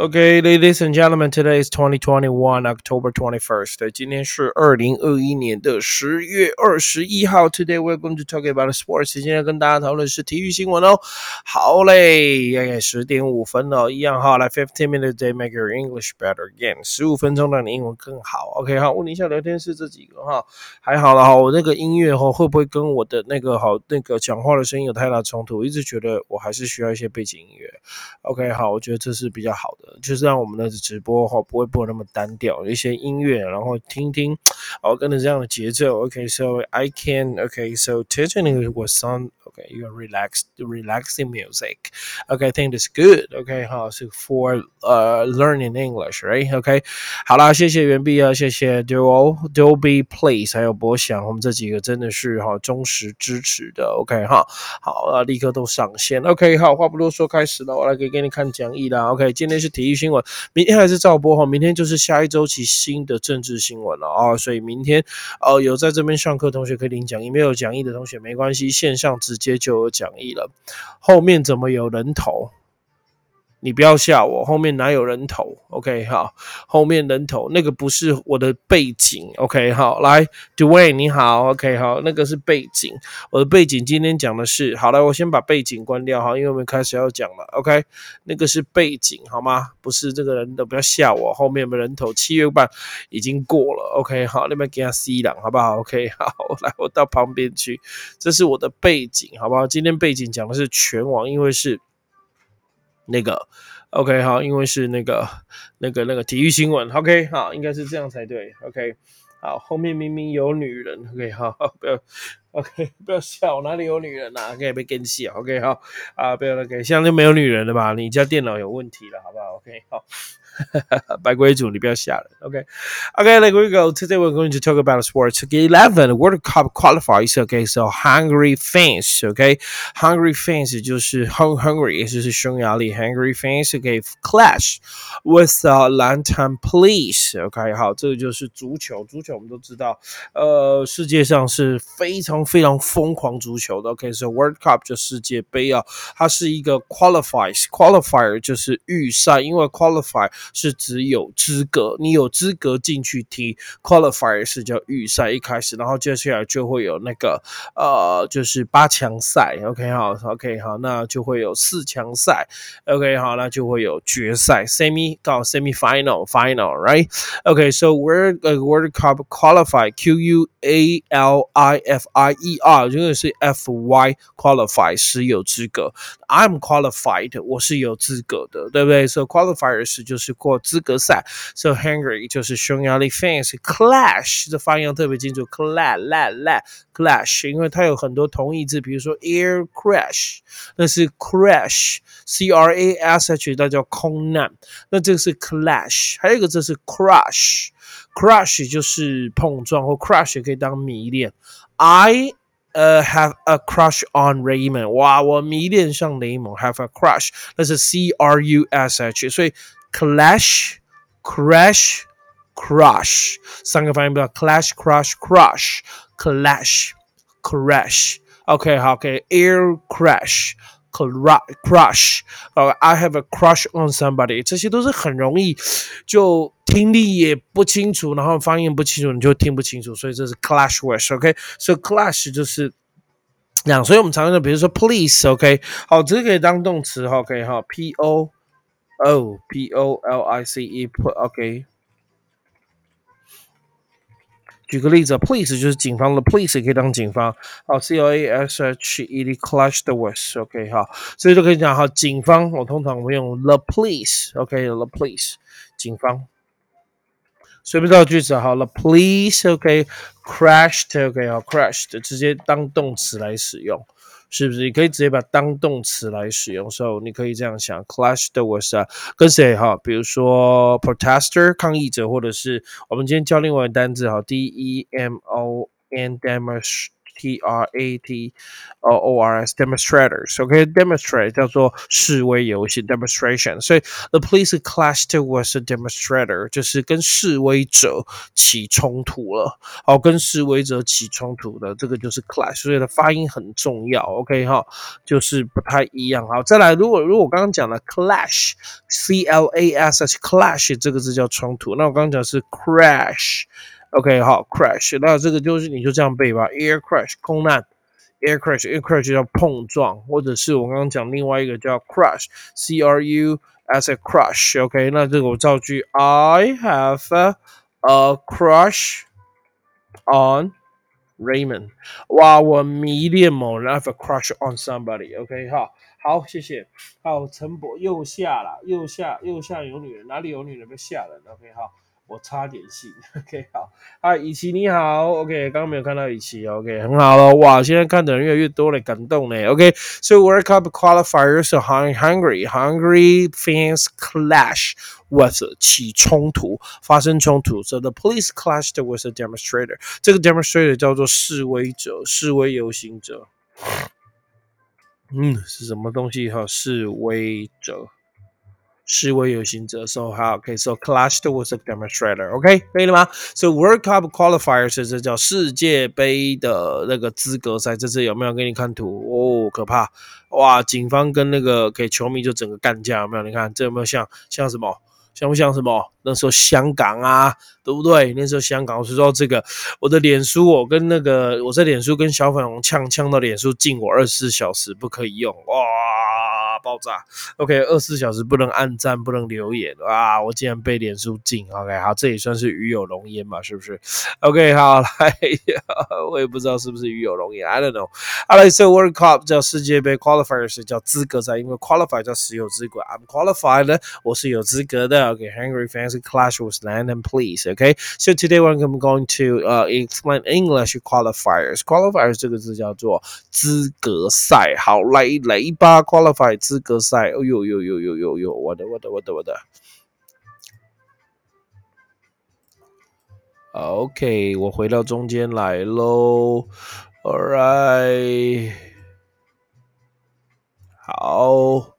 Okay, ladies and gentlemen, today is 2021 October 21st. 今天是二零二一年的十月二十一号。Today we're going to talk about sports. 今天跟大家讨论是体育新闻哦。好嘞，哎，十点五分哦，一样哈。来，fifteen minutes day make your English better again. 十五分钟让你英文更好。OK，好，问你一下聊天室这几个哈，还好了哈。我那个音乐哈会不会跟我的那个好那个讲话的声音有太大冲突？我一直觉得我还是需要一些背景音乐。OK，好，我觉得这是比较好的。就是让我们的直播哈不会播那么单调，一些音乐，然后听听，哦，跟着这样的节奏。OK，so I can. OK，so today was on. Okay, you are relaxed, relaxing music. Okay, I think it's good. Okay, 好，是 for 呃 learning English, right? OK，好啦，谢谢袁碧啊，谢谢 Duo, Dolby Place，还有博翔，我们这几个真的是哈忠实支持的。OK，哈，好啊，立刻都上线。OK，好，话不多说，开始了，我来给给你看讲义啦。OK，今天是新闻，明天还是照播哈，明天就是下一周期新的政治新闻了啊，所以明天呃有在这边上课同学可以领讲义，没有讲义的同学没关系，线上直。接就有讲义了，后面怎么有人头？你不要吓我，后面哪有人头？OK，好，后面人头那个不是我的背景。OK，好，来，Dwayne 你好，OK，好，那个是背景，我的背景今天讲的是，好了，我先把背景关掉哈，因为我们开始要讲了。OK，那个是背景好吗？不是这个人的，不要吓我，后面有没人头？七月半已经过了。OK，好，那边给他 C 两，好不好？OK，好，来，我到旁边去，这是我的背景，好不好？今天背景讲的是全网，因为是。那个，OK，好，因为是那个、那个、那个体育新闻，OK，好，应该是这样才对，OK，好，后面明明有女人，OK，好，不要，OK，不要笑，哪里有女人啊？OK，别跟笑，OK，好，啊，不要 OK，现在就没有女人了吧？你家电脑有问题了，好不好？OK，好。白龟主，你不要吓人。OK, okay, like we go. Today we're going to talk about sports. Okay, eleven World Cup qualifies. Okay, so Hungry fans. Okay, Hungry fans 就是 Hungry，也就是匈牙利 Hungry fans. Okay, clash with uh, Lantern Police. OK，好，这个就是足球。足球我们都知道，呃，世界上是非常非常疯狂足球的。OK，so World Cup 就世界杯啊，它是一个 qualifies qualifier 就是预赛，因为 qualify 是指有资格，你有资格进去踢 qualifier 是叫预赛一开始，然后接下来就会有那个呃，就是八强赛，OK 好，OK 好，那就会有四强赛，OK 好，那就会有决赛 semi 到 semi final final right？OK，so we're a World Cup qualify Q U A L I F I E R，这个是 F Y qualify 是有资格，I'm qualified 我是有资格的，对不对？So Qualifiers 就是。过资格赛，so Hungary 就是匈牙利 fans，clash 的发音特别清楚，clash la la clash，因为它有很多同义字，比如说 air crash，那是 crash，c r a s h，那叫空难，那这个是 clash，还有一个字是 crush，crush 就是碰撞或 crush 也可以当迷恋，I。呃、uh,，have a crush on Raymond，哇，我迷恋上雷蒙，have a crush，那是 C R U S H，所以 clash, crash, crush，三个发音不要 clash, crush, crush, clash, crash。OK，好，OK，air crash。crush，呃、uh,，I have a crush on somebody，这些都是很容易就听力也不清楚，然后发音不清楚，你就听不清楚，所以这是 clash words，OK，所以 clash 就是这样，所以我们常用的，比如说 please，OK，好，这个可以当动词，OK，好，P O。 O P O L I C E put OK。举个例子，police 就是警方的，police 也可以当警方。好，C L A S H E D clash the words，OK 好，所以就可以讲哈，警方我通常会用 the police，OK，the police 警方。随便造句子好了，police，OK，crashed，OK 好，crashed 直接当动词来使用。是不是？你可以直接把当动词来使用。So 你可以这样想：clash the was 啊，跟谁哈？比如说 protester 抗议者，或者是我们今天教另外一个单字哈，D E M O n d e m o s T R A T O O R S demonstrators，OK，demonstrate 叫做示威游行 demonstration，所以 the police clashed with a demonstrator 就是跟示威者起冲突了，好，跟示威者起冲突的这个就是 clash，所以的发音很重要，OK 哈，就是不太一样。好，再来，如果如果我刚刚讲的 clash，C L A S H，clash 这个字叫冲突，那我刚刚讲是 crash。OK，好，crash，那这个就是你就这样背吧，air crash，空难，air crash，air crash 叫碰撞，或者是我刚刚讲另外一个叫 crush，C R U S A crush，OK，那这个我造句，I have a crush on Raymond，哇，我迷恋某人，I have a crush on somebody，OK，好，好，谢谢，好，陈博右下了，右下右下有女人，哪里有女人被吓人？OK，好。我差点信，OK，好，啊，以琪你好，OK，刚刚没有看到以琪，OK，很好了，哇，现在看的人越来越多了，感动呢，OK，So World Cup qualifiers are hungry，hungry fans clash with 起冲突，发生冲突，So the police clashed with a demonstrator，这个 demonstrator 叫做示威者，示威游行者，嗯，是什么东西哈？示威者。示威游行者，so 好，OK，so clashed with a demonstrator，OK，可以了吗？So World Cup qualifiers 这叫世界杯的那个资格赛，这次有没有给你看图？哦，可怕！哇，警方跟那个给球迷就整个干架，有没有？你看这有没有像像什么？像不像什么？那时候香港啊，对不对？那时候香港，我是说这个，我的脸书，我跟那个我在脸书跟小粉红呛呛到脸书禁我二十四小时不可以用，哇，爆炸！OK，二十四小时不能按赞，不能留言，哇，我竟然被脸书禁！OK，好，这也算是鱼有龙焉嘛，是不是？OK，好，来，我也不知道是不是鱼有龙焉，I don't know。好了，So World Cup 叫世界杯，Qualifiers 叫资格赛，因为 Qualify 叫是有资格，I'm qualified，我是有资格的。OK，Hungry fans。clash with land and police. Okay, so today I'm going to uh, explain English qualifiers. Qualifiers 这个字叫做资格赛。好，来来吧，qualified 资格赛。哦呦呦呦呦呦呦，我的我的我的我的。OK，我回到中间来喽。All right，好，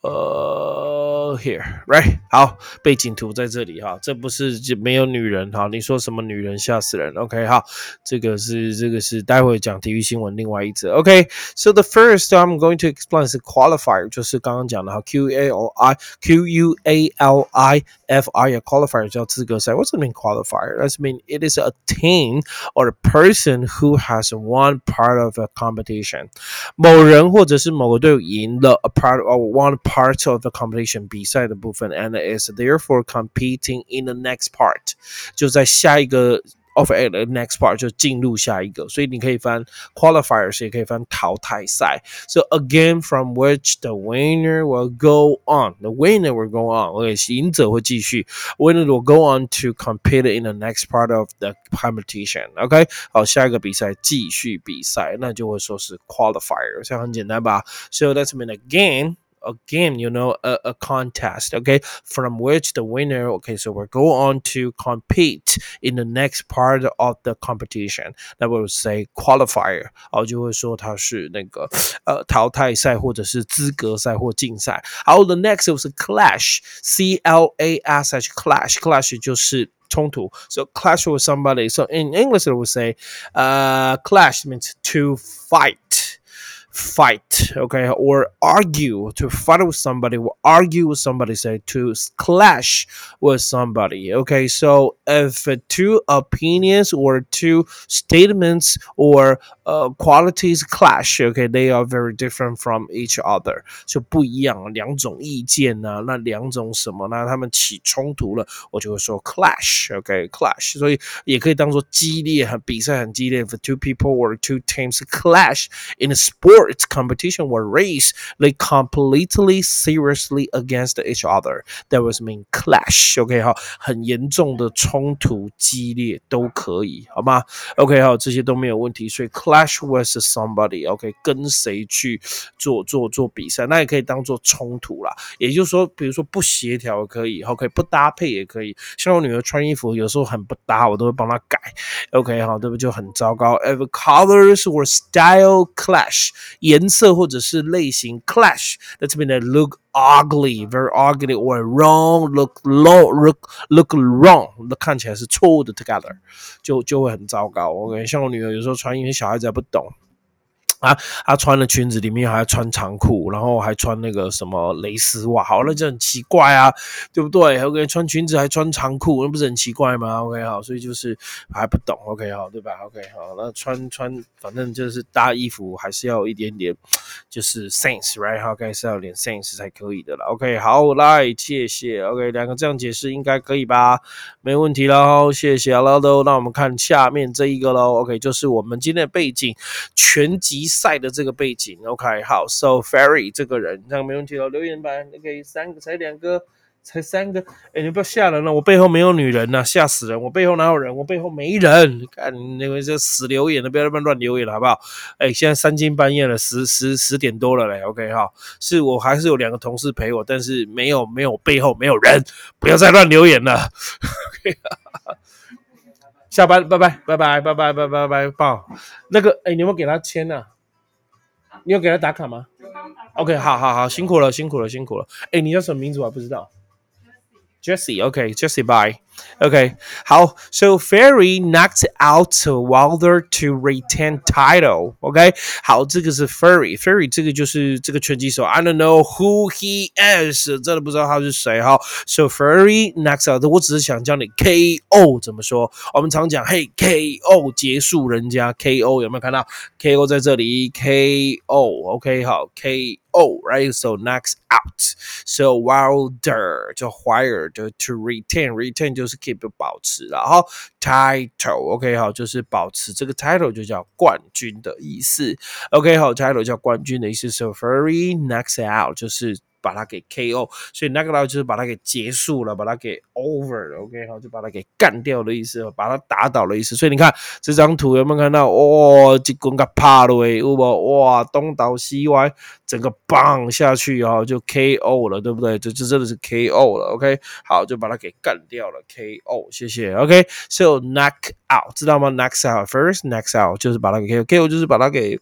呃。Here, right？好，背景图在这里哈，这不是就没有女人哈？你说什么女人吓死人？OK，好，这个是这个是待会讲体育新闻另外一则。OK，so the first I'm going to explain 是 qualifier，就是刚刚讲的哈，Q A L I Q U A L I F I qualifier 叫资格赛。What's the mean qualifier? That mean it is a team or a person who has won part of a competition。某人或者是某个队赢了 a part or one part of the competition 比赛的部分，and is therefore competing in the next part，就在下一个 of a the next part 就进入下一个，所以你可以翻 qualifiers，也可以翻淘汰赛。So a game from which the winner will go on, the winner will go on，OK，赢者会继续，winner will go on to compete in the next part of the competition，OK，好，下一个比赛继续比赛，那就会说是 qualifier，这样很简单吧？So that's mean a game a game, you know, a, a contest, okay, from which the winner, okay, so we'll go on to compete in the next part of the competition. That will say qualifier，哦，就会说它是那个呃淘汰赛或者是资格赛或竞赛。好，the next was clash，C L A S H，clash，clash 就是冲突。So clash with somebody. So in English, it would say, uh, clash means to fight fight, okay, or argue to fight with somebody, or argue with somebody, say to clash with somebody, okay. So if two opinions or two statements or uh, qualities clash, okay, they are very different from each other，就不一样，两种意见呢、啊，那两种什么呢？他们起冲突了，我就会说 clash，OK，clash，、okay, 所以也可以当做激烈，很比赛很激烈，if two people or two teams clash in a sport。 sports competition or race, they completely seriously against each other. That was mean clash. OK 哈，很严重的冲突激烈都可以，好吗？OK 好，这些都没有问题。所以 clash with somebody. OK，跟谁去做做做比赛，那也可以当做冲突啦。也就是说，比如说不协调可以，OK，不搭配也可以。像我女儿穿衣服有时候很不搭，我都会帮她改。OK 好，对不就很糟糕。If colors or style clash， 颜色或者是类型 clash 在这边的 look ugly, very ugly or wrong, look low, look look wrong，那看起来是错误的 together，就就会很糟糕。我感觉像我女儿有时候穿，因为小孩子还不懂。啊，她穿了裙子里面还穿长裤，然后还穿那个什么蕾丝袜，好，那就很奇怪啊，对不对？OK，穿裙子还穿长裤，那不是很奇怪吗？OK，好，所以就是还不懂，OK，好，对吧？OK，好，那穿穿，反正就是搭衣服还是要一点点，就是 sense，right？OK，是要有点 sense 才可以的啦。OK，好，来，谢谢。OK，两个这样解释应该可以吧？没问题喽，谢谢阿拉都。那我们看下面这一个喽。OK，就是我们今天的背景，全集。赛的这个背景，OK，好，So Ferry 这个人，这样没问题了。留言板，OK，三个才两个，才三个，哎，你不要吓人了，我背后没有女人呐，吓死人！我背后哪有人？我背后没人。看那个这死留言的，不要那么乱留言了，好不好？哎，现在三更半夜了，十十十点多了嘞，OK，哈，是我还是有两个同事陪我，但是没有没有背后没有人，不要再乱留言了。OK。下班，拜拜，拜拜，拜拜，拜拜，拜拜，那个，哎，你有没有给他签呢？你有给他打卡吗？OK，好好好，辛苦了，辛苦了，辛苦了。哎，你叫什么名字？我还不知道。Jesse，OK，Jesse，bye。Okay, how so Ferry knocked out Wilder to retain title. OK，好，这个是 Ferry，Ferry 这个就是这个拳击手。I don't know who he is，真的不知道他是谁哈。So Ferry knocks out，我只是想教你 KO 怎么说。我们常讲，嘿，KO 结束人家 KO 有没有看到 KO 在这里 KO？OK，好 KO。Oh, right? So knocks out. So Wilder 就 Wired to retain, retain 就 就是 keep 保持，然后 title，OK 好，就是保持这个 title 就叫冠军的意思。OK 好，title 叫冠军的意思。，so very next out 就是。把它给 KO，所以那个呢就是把它给结束了，把它给 over 了，OK，好，就把它给干掉的意思，把它打倒的意思。所以你看这张图有没有看到？哇，这棍个趴了喂，有不？哇，东倒西歪，整个棒下去啊，就 KO 了，对不对？这这真的是 KO 了，OK，好，就把它给干掉了，KO，谢谢，OK，So knock out，知道吗？Knock out，first，knock out 就是把它给 KO，KO 就是把它给。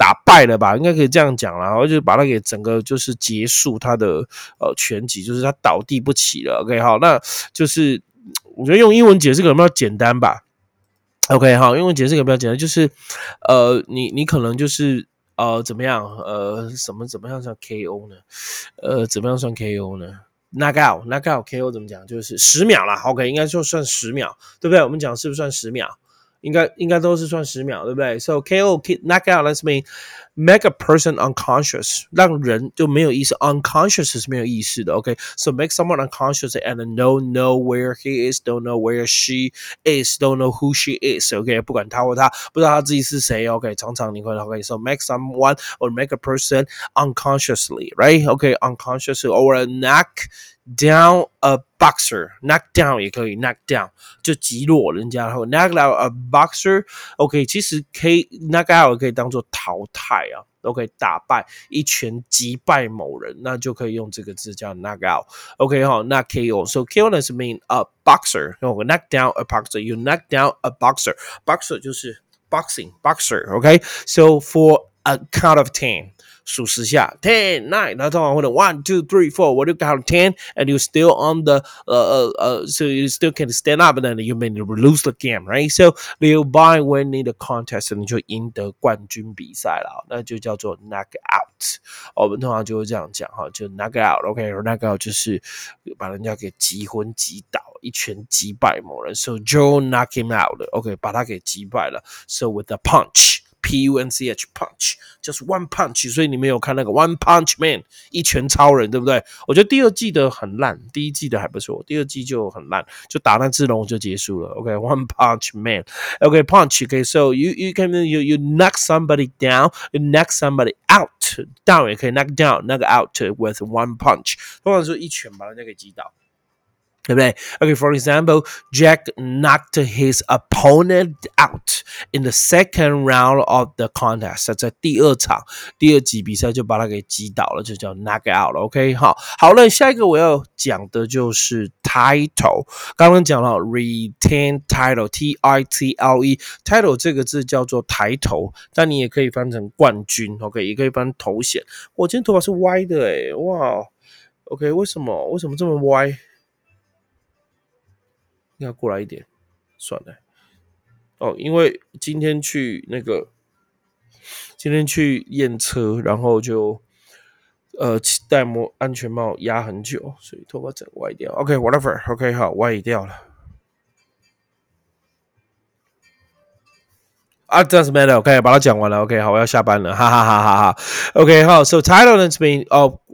打败了吧，应该可以这样讲了，然后就把他给整个就是结束他的呃全集，就是他倒地不起了。OK，好，那就是我觉得用英文解释可能比较简单吧。OK，好，英文解释可能比较简单，就是呃，你你可能就是呃怎么样呃什么怎么样算 KO 呢？呃，怎么样算 KO 呢？Knock out，knock out，KO 怎么讲？就是十秒啦。OK，应该就算十秒，对不对？我们讲是不是算十秒？应该应该都是算十秒，对不对？So KO kick, knock out, let's mean make a person unconscious，让人就没有意识，unconscious 是没有意识的。OK，so make someone unconscious and don't know where he is, don't know where she is, don't know who she is. OK，不管他或他不知道他自己是谁。OK，常常你会 OK，so make someone or make a person unconsciously, right? OK, unconscious or knock down a boxer，knock down 也可以，knock down 就击落人家，然后 knock out a boxer，OK，其实 K knock out 可以当做淘汰 啊，都可以打败一拳击败某人，那就可以用这个字叫 knock out，OK 哈，那 KO，so KO 呢是 mean a boxer，然后 knock down a boxer，you knock down a boxer，boxer 就是 boxing boxer，OK，so for a count of ten。数十下，ten nine，然后通常会的 one two three four，我就 count ten，and you still on the 呃呃呃，so you still can stand up，and then you may lose the game，right？So you by winning the contest，你就赢得冠军比赛了，那就叫做 knock out。我们通常就会这样讲哈，就 knock out，OK，knock out 就是把人家给击昏、击倒，一拳击败某人。So Joe knock him out，OK，把他给击败了。So with a punch。 P U N C H punch，就是 one punch。所以你们有看那个 One Punch Man 一拳超人，对不对？我觉得第二季的很烂，第一季的还不错，第二季就很烂，就打那只龙就结束了。OK，One Punch Man。OK，punch。OK，so you you can you you knock somebody down，you knock somebody out。down 也可以 knock down，那个 out with one punch，通常说一拳把人家给击倒。对不对？Okay, example, Jack knocked his opponent out in the second round of the contest。在第二场、第二集比赛就把他给击倒了，就叫 knock out 了。OK，好，好了，下一个我要讲的就是 title。刚刚讲了 retain title，T I T L E，title 这个字叫做抬头，但你也可以翻成冠军。OK，也可以翻头衔。我今天头发是歪的，诶，哇，OK，为什么？为什么这么歪？要过来一点，算了。哦，因为今天去那个，今天去验车，然后就呃戴墨安全帽压很久，所以头发整歪掉。OK，whatever，OK，好，歪掉了。啊，doesn't matter，OK，把它讲完了，OK，好，我要下班了，哈哈哈哈哈。OK，好，So title 呢这边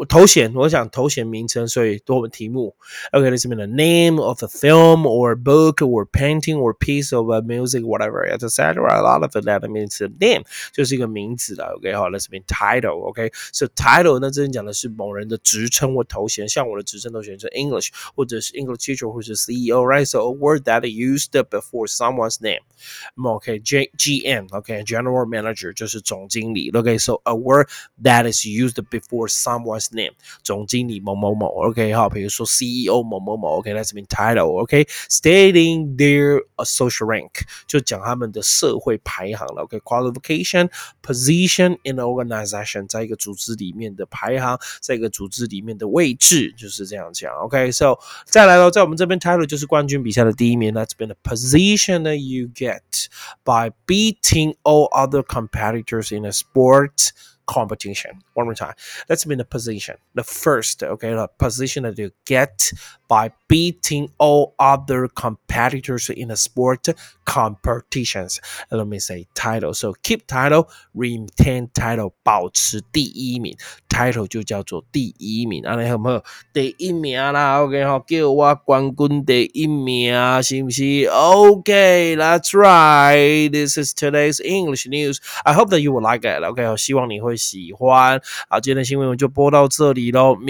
哦。头衔，我想头衔名称，所以多我们题目。OK，this mean the name of a film or book or painting or piece of music, whatever, etc. A lot of that means the name 就是一个名字的。OK，好，let's mean title. OK，so title 那这边讲的是某人的职称或头衔，像我的职称头衔是 English 或者是 English teacher 或者是 CEO, right? So a word that used before someone's name. OK，G GM, OK，General Manager 就是总经理。OK，so a word that is used before someone's name 总经理某某某，OK 哈，比如说 CEO 某某某，OK，that's mean title，OK，stating their social rank 就讲他们的社会排行了，OK，qualification position in the organization 在一个组织里面的排行，在一个组织里面的位置就是这样讲，OK，so 再来喽，在我们这边 title 就是冠军比赛的第一名，that's been the position that you get by beating all other competitors in a sport competition. One more time. Let's mean the position. The first, okay, the position that you get by beating all other competitors in a sport competitions. Let me say title. So keep title, retain title，保持第一名。title 就叫做第一名，安尼好唔好？第一名啦，OK 好，叫我冠军第一名，是不是？OK, that's right. This is today's English news. I hope that you will like it. OK，好，希望你会 喜欢。好，今天的新闻我们就播到这里喽。